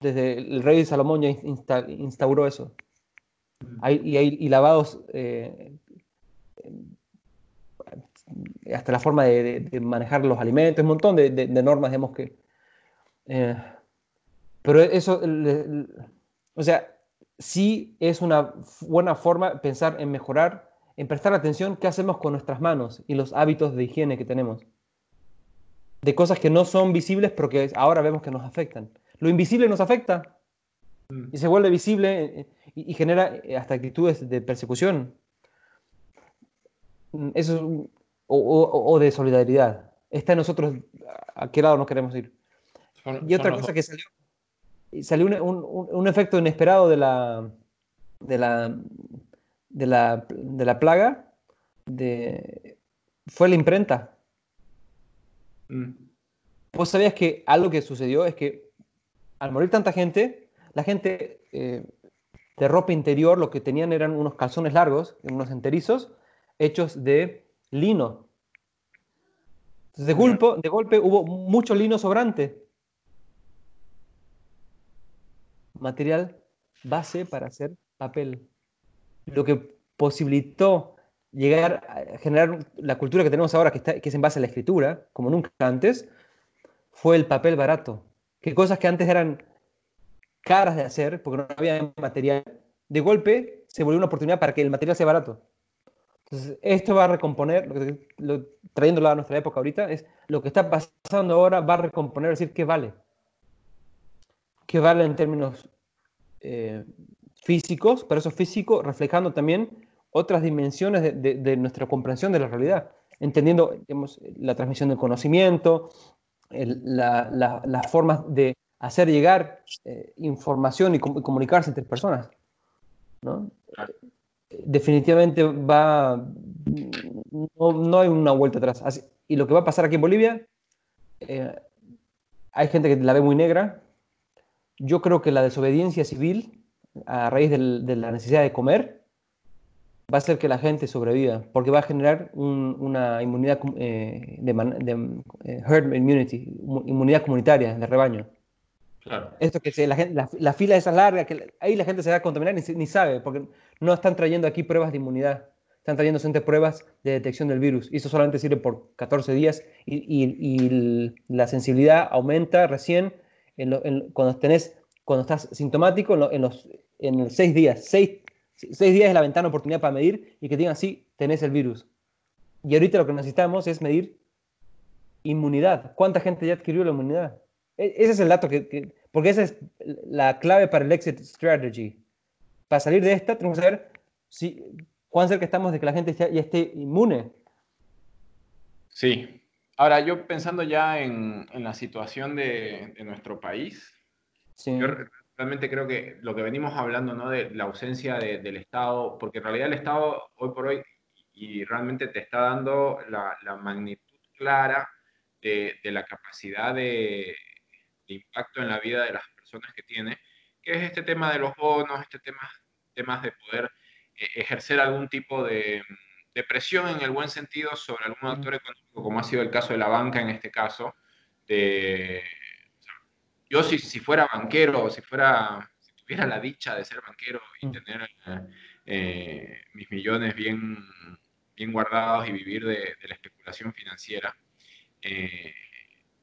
desde el rey Salomón ya instauró eso. Hay, y hay y lavados, eh, hasta la forma de, manejar los alimentos, un montón de, normas, digamos que... Eh, pero eso, o sea, sí es una buena forma pensar en mejorar, en prestar atención qué hacemos con nuestras manos y los hábitos de higiene que tenemos. De cosas que no son visibles, pero que ahora vemos que nos afectan. Lo invisible nos afecta, y se vuelve visible eh, y, genera eh, hasta actitudes de persecución. Mm, eso o, de solidaridad. Está en nosotros a qué lado nos queremos ir. y otra cosa que salió, salió un, efecto inesperado de la, de la, de la, de la plaga, de, fue la imprenta. Mm. Vos sabías que algo que sucedió es que al morir tanta gente, la gente eh, de ropa interior lo que tenían eran unos calzones largos, unos enterizos, hechos de lino. Entonces, de, golpe, de golpe hubo mucho lino sobrante. Material base para hacer papel. Lo que posibilitó llegar a generar la cultura que tenemos ahora, que, está, que es en base a la escritura, como nunca antes, fue el papel barato. Que cosas que antes eran caras de hacer, porque no había material, de golpe se volvió una oportunidad para que el material sea barato. Entonces, esto va a recomponer, lo, trayéndolo a nuestra época ahorita, es lo que está pasando ahora va a recomponer, decir, ¿qué vale? ¿Qué vale en términos eh, físicos, pero eso físico reflejando también otras dimensiones de, nuestra comprensión de la realidad, entendiendo la transmisión del conocimiento, las formas de hacer llegar eh, información y, comunicarse entre personas. ¿no? Definitivamente va, no, hay una vuelta atrás. y lo que va a pasar aquí en Bolivia, eh, hay gente que la ve muy negra. Yo creo que la desobediencia civil, a raíz de la necesidad de comer, va a hacer que la gente sobreviva, porque va a generar una inmunidad eh, de, herd immunity, inmunidad comunitaria de rebaño. Esto que la, la, la, fila esa larga, que ahí la gente se va a contaminar ni, ni sabe, porque no están trayendo aquí pruebas de inmunidad. Están trayendo solamente pruebas de detección del virus. Y eso solamente sirve por 14 días y, y, la sensibilidad aumenta recién en cuando, tenés, cuando estás sintomático en, los, en los 6 días. 6, días es la ventana de oportunidad para medir y que digan, sí, tenés el virus. Y ahorita lo que necesitamos es medir inmunidad. ¿Cuánta gente ya adquirió la inmunidad? E, ese es el dato que, porque esa es la clave para el exit strategy. Para salir de esta tenemos que saber si, cuán cerca estamos de que la gente ya, esté inmune. Sí. Ahora, yo pensando ya en, la situación de, nuestro país, yo realmente creo que lo que venimos hablando, ¿no? De la ausencia del Estado, porque en realidad el Estado hoy por hoy y realmente te está dando la, magnitud clara de, la capacidad de, impacto en la vida de las personas que tiene, que es este tema de los bonos, este tema temas de poder eh, ejercer algún tipo de, presión en el buen sentido sobre algún actor económico, como ha sido el caso de la banca en este caso. De, yo si, si fuera banquero, si fuera, si tuviera la dicha de ser banquero y mm. tener eh, mis millones bien bien guardados y vivir de, la especulación financiera, eh,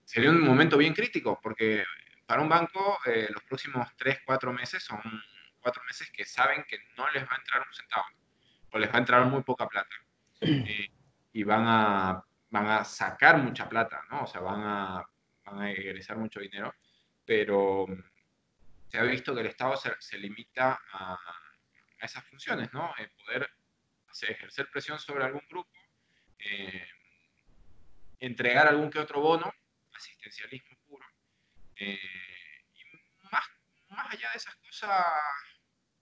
sería un momento bien crítico, porque para un banco eh, los próximos 3, 4 meses son cuatro meses que saben que no les va a entrar un centavo, o les va a entrar muy poca plata, *clears throat* eh, y van a, van a sacar mucha plata, ¿no? O sea, van a, van a egresar mucho dinero, pero se ha visto que el Estado se, se limita a, a, esas funciones, ¿no? El poder ejercer presión sobre algún grupo, eh, entregar algún que otro bono, asistencialismo puro. Eh, y más, más, allá de esas cosas,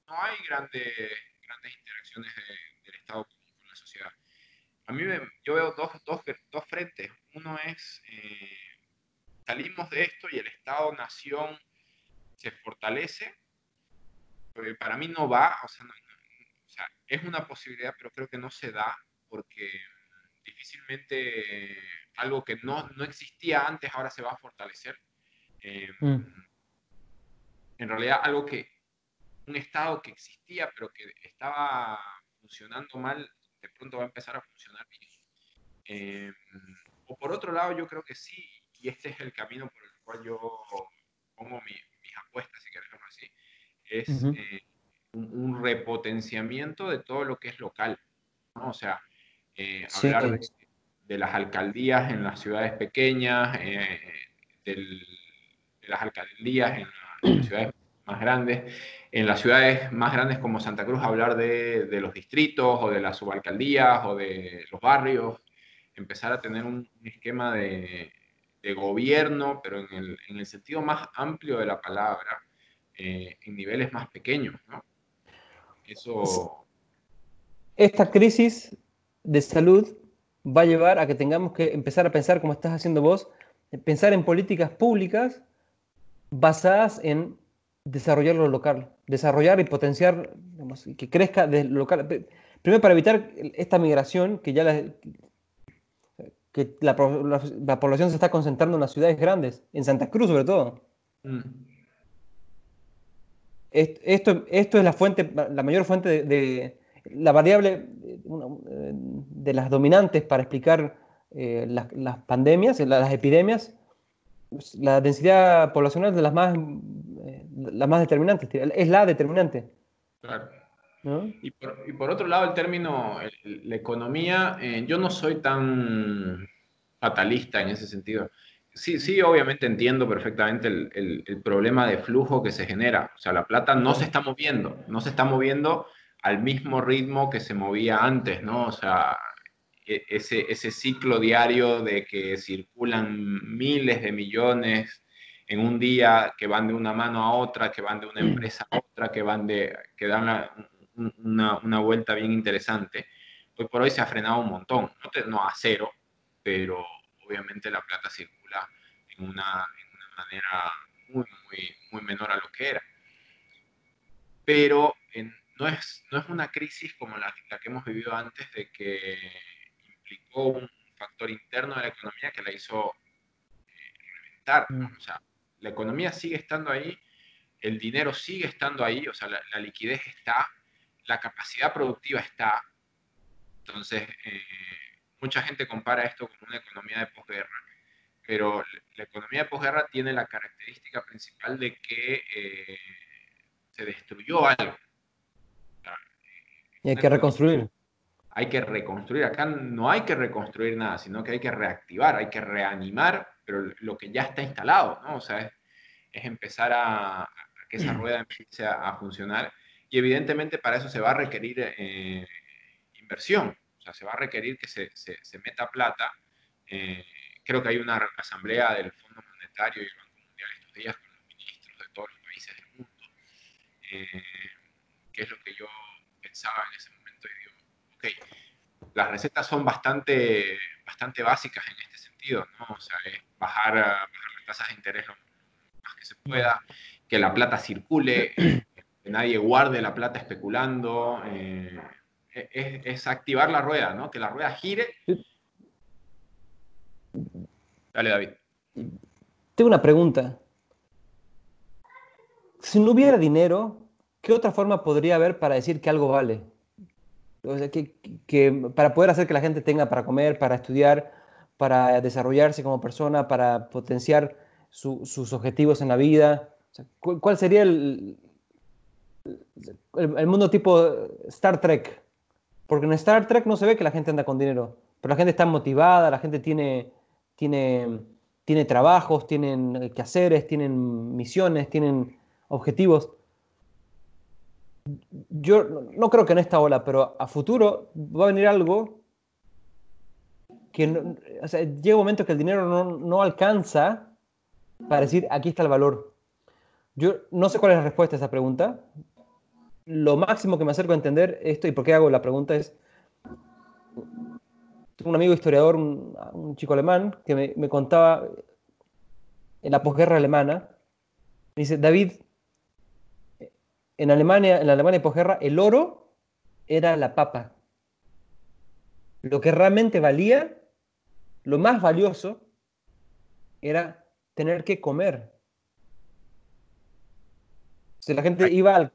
no hay grandes, grandes interacciones del Estado con, la sociedad. A mí yo veo dos, dos, dos frentes. Uno es, eh, salimos de esto y el Estado-nación se fortalece. Para mí no va, o sea, no, es una posibilidad, pero creo que no se da porque difícilmente algo que no, no existía antes ahora se va a fortalecer. Eh, mm. En realidad algo que, un estado que existía pero que estaba funcionando mal, de pronto va a empezar a funcionar bien. Eh, o por otro lado, yo creo que sí, y este es el camino por el cual yo pongo mis apuestas, si verlo así, es un, repotenciamiento de todo lo que es local. ¿no? O sea, eh, hablar de, las alcaldías en las ciudades pequeñas, eh, de las alcaldías en, las ciudades más grandes, en las ciudades más grandes como Santa Cruz, hablar de, los distritos o de las subalcaldías o de los barrios, empezar a tener un, esquema de, gobierno, pero en el, en el, sentido más amplio de la palabra, eh, en niveles más pequeños. Eso... Esta crisis de salud va a llevar a que tengamos que empezar a pensar, como estás haciendo vos, pensar en políticas públicas basadas en desarrollar lo local, desarrollar y potenciar, que crezca de lo local. Primero para evitar esta migración que ya la, que la, población se está concentrando en las ciudades grandes, en Santa Cruz sobre todo. Mm. Esto, esto es la fuente, la mayor fuente de, la variable de las dominantes para explicar eh, las, pandemias, las, epidemias. La densidad poblacional de las más, eh, las más determinantes, es la determinante. Claro. Y, por, otro lado, el término, la economía, eh, yo no soy tan fatalista en ese sentido sí, sí, obviamente entiendo perfectamente el, el, problema de flujo que se genera. O sea, la plata no se está moviendo, no se está moviendo al mismo ritmo que se movía antes, ¿no? O sea, e, ese, ese ciclo diario de que circulan miles de millones en un día que van de una mano a otra, que van de una empresa a otra, que van de, que dan una, una, vuelta bien interesante. Hoy por hoy se ha frenado un montón, no, no a cero, pero obviamente la plata circula en una, manera muy, muy, muy menor a lo que era. Pero no, es, no es una crisis como la, que hemos vivido antes de que implicó un factor interno de la economía que la hizo eh, reventar. Mm. O sea, la economía sigue estando ahí, el dinero sigue estando ahí, o sea, la, liquidez está, la capacidad productiva está. Entonces, eh, mucha gente compara esto con una economía de posguerra, pero la economía de posguerra tiene la característica principal de que eh, se destruyó algo. y hay que reconstruir. Hay que reconstruir. Acá no hay que reconstruir nada, sino que hay que reactivar, hay que reanimar, pero lo que ya está instalado, ¿no? O sea, es, empezar a, que esa rueda empiece a, funcionar. Y evidentemente para eso se va a requerir eh, inversión se va a requerir que se, se, meta plata Eh, creo que hay una asamblea del Fondo Monetario y el Banco Mundial estos días con los ministros de todos los países del mundo, eh, que es lo que yo pensaba en ese momento y digo, ok, las recetas son bastante, bastante básicas en este ¿no? O sea, es bajar, bajar las tasas de interés lo más que se pueda, que la plata circule, *clears throat* que nadie guarde la plata especulando, eh, es, es, activar la rueda, ¿no? Que la rueda gire Dale, David. Tengo una pregunta. Si no hubiera dinero, ¿qué otra forma podría haber para decir que algo vale? O sea, que, para poder hacer que la gente tenga para comer, para estudiar, para desarrollarse como persona, para potenciar sus objetivos en la vida. ¿Cuál sería el, mundo tipo Star Trek? Porque en Star Trek no se ve que la gente anda con dinero, pero la gente está motivada, la gente tiene tiene, tiene trabajos, tienen quehaceres, tienen misiones, tienen objetivos. Yo no creo que en esta ola, pero a futuro va a venir algo que llega un momento que el dinero no, no, alcanza para decir aquí está el valor. Yo no sé cuál es la respuesta a esa pregunta. Lo máximo que me acerco a entender esto y por qué hago la pregunta es un amigo historiador, un, chico alemán, que me, contaba en la posguerra alemana. Me dice, David, en Alemania, en la Alemania posguerra, el oro era la papa. Lo que realmente valía, lo más valioso, era tener que comer. Si la gente iba al...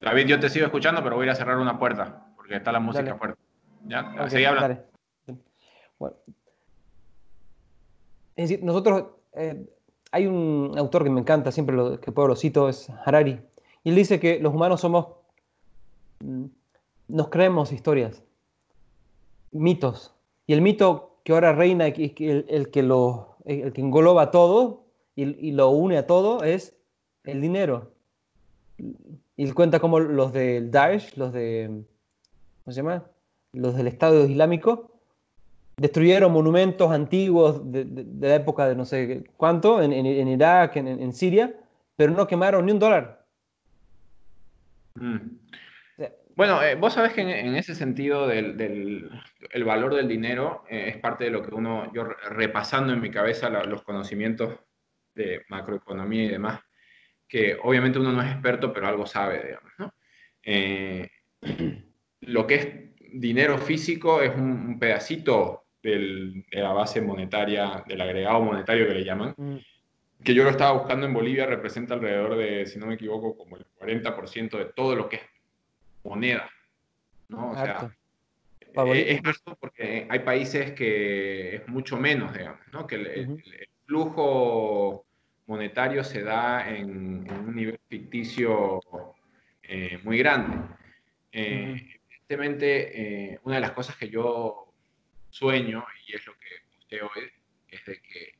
David, yo te sigo escuchando, pero voy a cerrar una puerta, porque está la música fuerte. ¿Ya? Okay, hablando. Bueno. Es decir, nosotros, eh, hay un autor que me encanta, siempre lo que puedo lo cito, es Harari, y él dice que los humanos somos, mm, nos creemos historias, mitos, y el mito que ahora reina, el, que, lo, el que engloba todo y, lo une a todo, es el dinero. Y cuenta como los del Daesh, los de, ¿cómo se llama? Los del Estado Islámico, destruyeron monumentos antiguos de, la época de no sé cuánto, en, Irak, en, Siria, pero no quemaron ni un dólar. Mm. Bueno, eh, vos sabés que en, ese sentido del, el valor del dinero eh, es parte de lo que uno, yo repasando en mi cabeza los conocimientos de macroeconomía y demás, que obviamente uno no es experto, pero algo sabe, digamos, ¿no? Eh, lo que es dinero físico es un pedacito de la base monetaria, del agregado monetario que le llaman, mm. que yo lo estaba buscando en Bolivia, representa alrededor de, si no me equivoco, como el 40% de todo lo que es moneda. ¿no? O sea, eh, es porque hay países que es mucho menos, digamos, ¿no? que el, flujo monetario se da en, un nivel ficticio eh, muy grande. Eh, evidentemente, una de las cosas que yo sueño, y es lo que usted hoy, es de que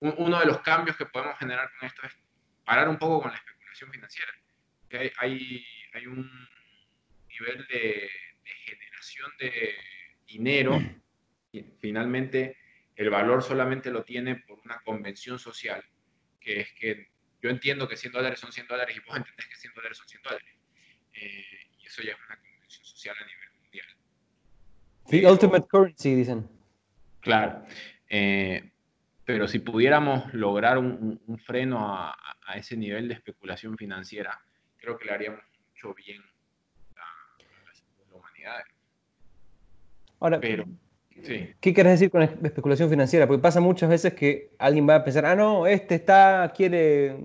uno de los cambios que podemos generar con esto es parar un poco con la especulación financiera. Que hay, hay, un nivel de, generación de dinero y finalmente el valor solamente lo tiene por una convención social, que es que yo entiendo que 100 dólares son 100 dólares y vos entendés que 100 dólares son 100 dólares. Eh, y eso ya es una convención social a nivel The ultimate currency, dicen. Claro. Eh, pero si pudiéramos lograr un, freno a, ese nivel de especulación financiera, creo que le haríamos bien a, la humanidad. Ahora, pero, ¿qué quieres decir con especulación financiera? Porque pasa muchas veces que alguien va a pensar, ah, no, este está, quiere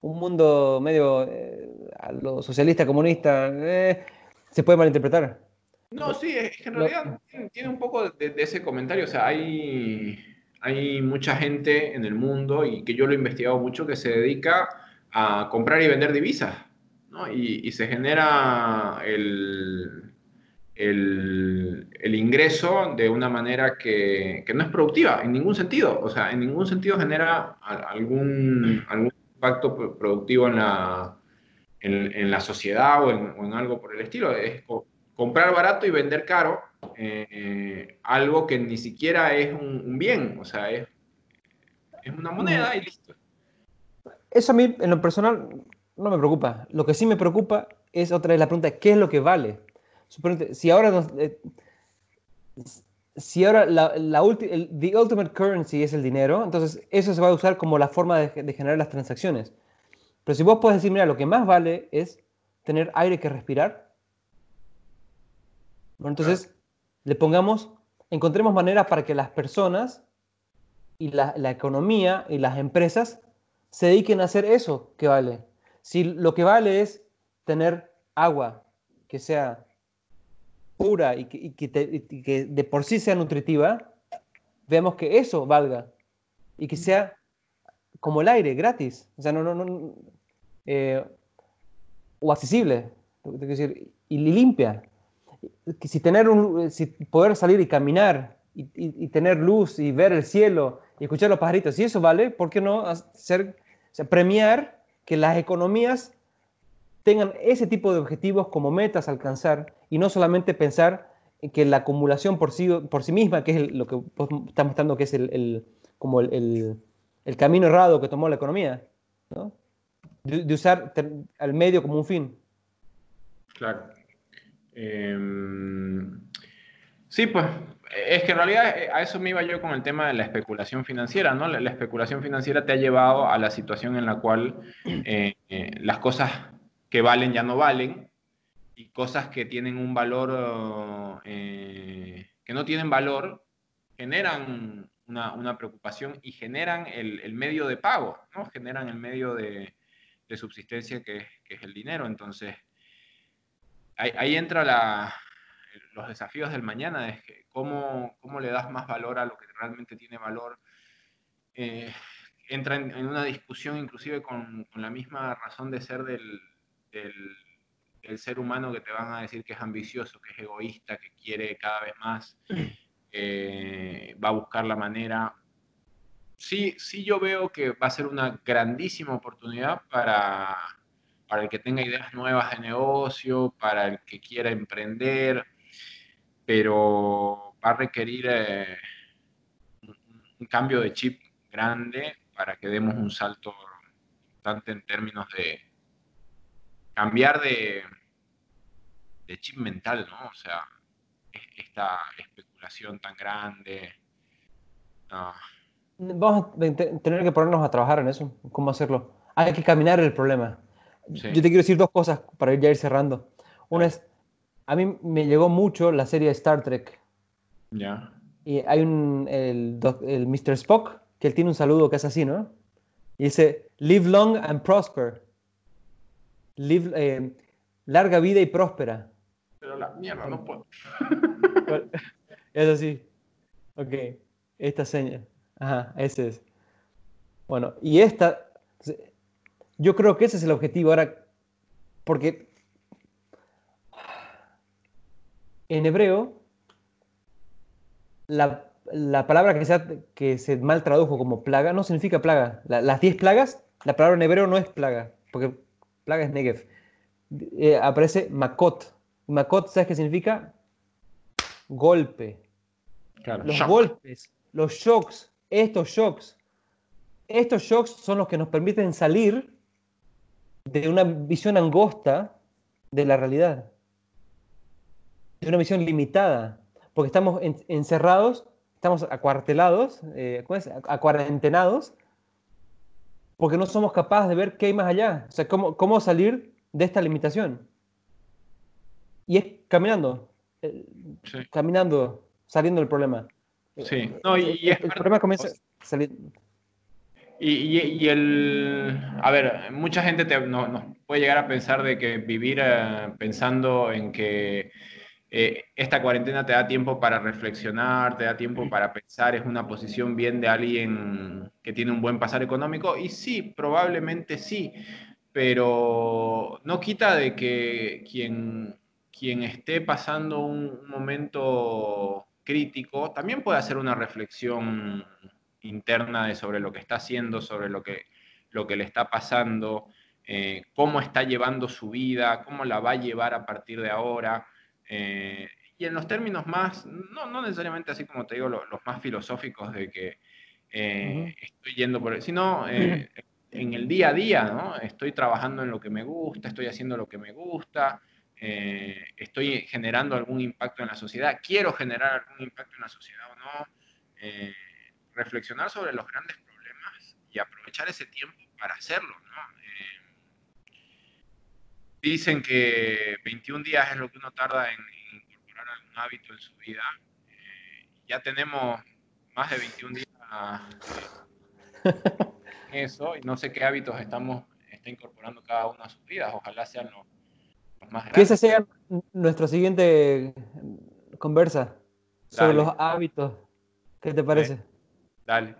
un mundo medio eh, a lo socialista, comunista, eh, se puede malinterpretar. No, sí, es que en realidad tiene, un poco de, ese comentario. O sea, hay, hay mucha gente en el mundo, y que yo lo he investigado mucho, que se dedica a comprar y vender divisas. ¿No? Y, se genera el, el, ingreso de una manera que, no es productiva en ningún sentido. O sea, en ningún sentido genera algún, algún impacto productivo en la, en, la sociedad o en, en, algo por el estilo. Es comprar barato y vender caro eh, algo que ni siquiera es un, bien, o sea, es, es una moneda y listo. Eso a mí, en lo personal, no me preocupa. Lo que sí me preocupa es otra vez la pregunta, ¿qué es lo que vale? si ahora eh, si ahora la, la el, the ultimate currency es el dinero, entonces eso se va a usar como la forma de, de, generar las transacciones. Pero si vos puedes decir, mira, lo que más vale es tener aire que respirar, bueno, entonces le pongamos, encontremos maneras para que las personas y la, la, economía y las empresas se dediquen a hacer eso que vale. Si lo que vale es tener agua que sea pura y que, de por sí sea nutritiva, veamos que eso valga y que sea como el aire, gratis, o sea, no, no, no, eh, o accesible, decir, y limpia. Si tener un, si poder salir y caminar y, tener luz y ver el cielo y escuchar los pajaritos, si eso vale, ¿por qué no hacer, premiar que las economías tengan ese tipo de objetivos como metas a alcanzar y no solamente pensar en que la acumulación por sí, por sí misma, que es lo que estamos mostrando que es el, como el, el, camino errado que tomó la economía, ¿no? de, usar al medio como un fin. Claro. Em, sí, pues es que en realidad eh, a eso me iba yo con el tema de la especulación financiera, ¿no? La, especulación financiera te ha llevado a la situación en la cual *clears throat* eh, eh, las cosas que valen ya no valen y cosas que tienen un valor, eh, que no tienen valor, generan una, preocupación y generan el, medio de pago, ¿no? Generan el medio de, subsistencia que es, el dinero. Entonces, ahí, entra la, los desafíos del mañana, es que cómo, cómo, le das más valor a lo que realmente tiene valor. Eh, entra en, una discusión inclusive con la misma razón de ser del, el, ser humano que te van a decir que es ambicioso, que es egoísta, que quiere cada vez más, *clears throat* eh, va a buscar la manera. Sí, sí yo veo que va a ser una grandísima oportunidad para, para el que tenga ideas nuevas de negocio, para el que quiera emprender, pero va a requerir eh, un cambio de chip grande para que demos un salto tanto en términos de, cambiar de, de chip mental, ¿no? O sea, esta especulación tan grande. Vamos a tener que ponernos a trabajar en eso, cómo hacerlo. Hay que caminar el problema. Yo te quiero decir dos cosas para ya ir cerrando. Una es, a mí me llegó mucho la serie Star Trek. Ya. Y hay un, el, el Mr. Spock, que él tiene un saludo que es así, ¿no? Y dice, live long and prosper. Eh, larga vida y próspera. Pero la mierda, no puedo. *laughs* es así. Ok, esta seña. Ajá, ese es. Bueno, y esta, yo creo que ese es el objetivo ahora, porque en hebreo, la, palabra que se, que se mal tradujo como plaga no significa plaga. las diez plagas, la palabra en hebreo no es plaga, porque plaga es Negev. Eh, aparece Makot. Makot, ¿sabes qué significa? Golpe. los golpes, los shocks, estos shocks. Estos shocks son los que nos permiten salir de una visión angosta de la realidad. De una visión limitada. Porque estamos encerrados, estamos acuartelados, eh, acuarentenados porque no somos capaces de ver qué hay más allá. O sea, cómo, cómo salir de esta limitación. Y es caminando, eh, caminando, saliendo del problema. Sí, no, y, el, problema comienza a salir. Y, y, el, a ver, mucha gente te, no, puede llegar a pensar de que vivir eh, pensando en que eh, esta cuarentena te da tiempo para reflexionar, te da tiempo para pensar, es una posición bien de alguien que tiene un buen pasar económico, y sí, probablemente sí, pero no quita de que quien, quien esté pasando un, momento crítico también puede hacer una reflexión interna de sobre lo que está haciendo, sobre lo que, lo que le está pasando, eh, cómo está llevando su vida, cómo la va a llevar a partir de ahora. Eh, y en los términos más, no, no necesariamente así como te digo, los, más filosóficos de que eh, estoy yendo por, sino eh, en el día a día, ¿no? Estoy trabajando en lo que me gusta, estoy haciendo lo que me gusta, eh, estoy generando algún impacto en la sociedad, quiero generar algún impacto en la sociedad o no, reflexionar sobre los grandes problemas y aprovechar ese tiempo para hacerlo, ¿no? Dicen que 21 días es lo que uno tarda en, incorporar algún hábito en su vida. ya tenemos más de 21 días eso y no sé qué hábitos estamos está incorporando cada uno a sus vidas. Ojalá sean los, más grandes. Que esa sea nuestra siguiente conversa sobre los hábitos. ¿Qué te parece? Dale.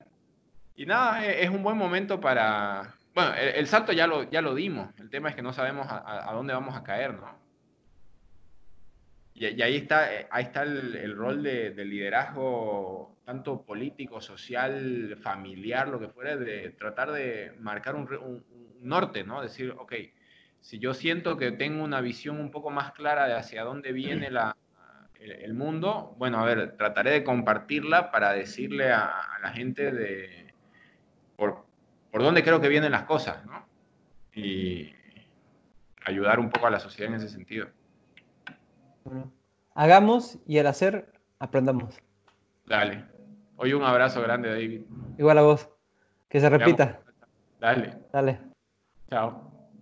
Y nada, es un buen momento para... Bueno, el, salto ya lo, ya lo dimos. El tema es que no sabemos a, dónde vamos a caer, ¿no? Y, ahí está, eh, ahí está el, rol de, liderazgo, tanto político, social, familiar, lo que fuera, de tratar de marcar un, norte, ¿no? Decir, ok, si yo siento que tengo una visión un poco más clara de hacia dónde viene la, el, mundo, bueno, a ver, trataré de compartirla para decirle a, la gente de por, por, dónde creo que vienen las cosas, ¿no? Y ayudar un poco a la sociedad en ese sentido hagamos y al hacer aprendamos. Dale. Hoy un abrazo grande, David. Igual a vos. Que se repita. Dale. Dale. Chao.